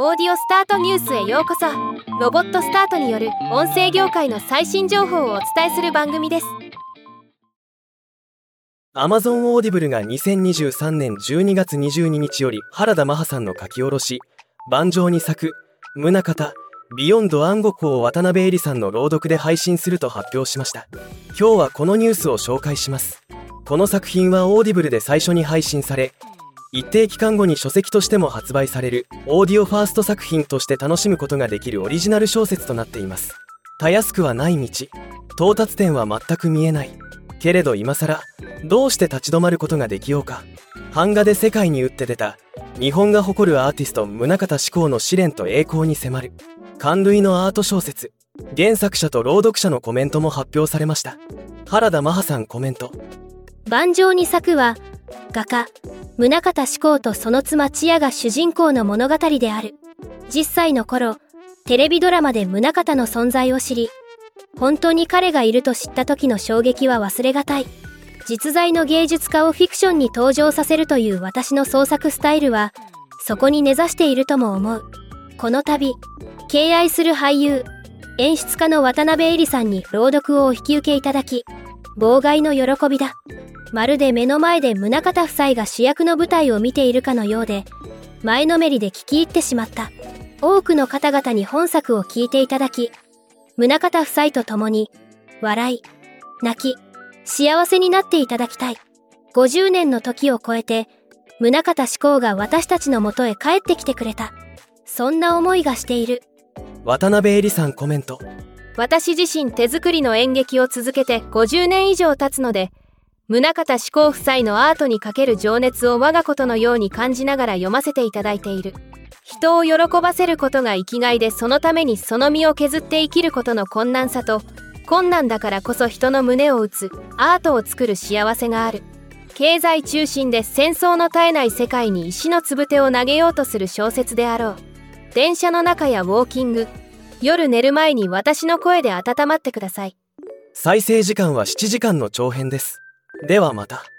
オーディオスタートニュースへようこそ。ロボットスタートによる音声業界の最新情報をお伝えする番組です。Amazon オーディブルが2023年12月22日より原田マハさんの書き下ろし「板上に咲く MUNAKATA: Beyond Van Gogh を渡辺えりさんの朗読で配信すると発表しました。今日はこのニュースを紹介します。この作品は Audible で最初に配信され一定期間後に書籍としても発売されるオーディオファースト作品として楽しむことができるオリジナル小説となっています。たやすくはない道。到達点は全く見えない。けれど今更どうして立ち止まることができようか。版画で世界に打って出た日本が誇るアーティスト宗像志功の試練と栄光に迫る感類のアート小説。原作者と朗読者のコメントも発表されました。原田マハさんコメント。盤上に咲くは画家宗像志功とその妻千代が主人公の物語である。10歳の頃テレビドラマで宗像の存在を知り本当に彼がいると知った時の衝撃は忘れがたい。実在の芸術家をフィクションに登場させるという私の創作スタイルはそこに根ざしているとも思う。この度敬愛する俳優演出家の渡辺恵里さんに朗読をお引き受けいただき妨害の喜びだ。まるで目の前で宗像夫妻が主役の舞台を見ているかのようで前のめりで聞き入ってしまった。多くの方々に本作を聞いていただき宗像夫妻と共に笑い泣き幸せになっていただきたい。50年の時を超えて宗像志功が私たちのもとへ帰ってきてくれた。そんな思いがしている。渡辺恵里さんコメント。私自身手作りの演劇を続けて50年以上経つので宗像志功夫妻のアートにかける情熱を我がことのように感じながら読ませていただいている。人を喜ばせることが生きがいでそのためにその身を削って生きることの困難さと困難だからこそ人の胸を打つアートを作る幸せがある。経済中心で戦争の絶えない世界に石のつぶてを投げようとする小説であろう。電車の中やウォーキング。夜寝る前に私の声で温まってください。再生時間は7時間の長編です。ではまた。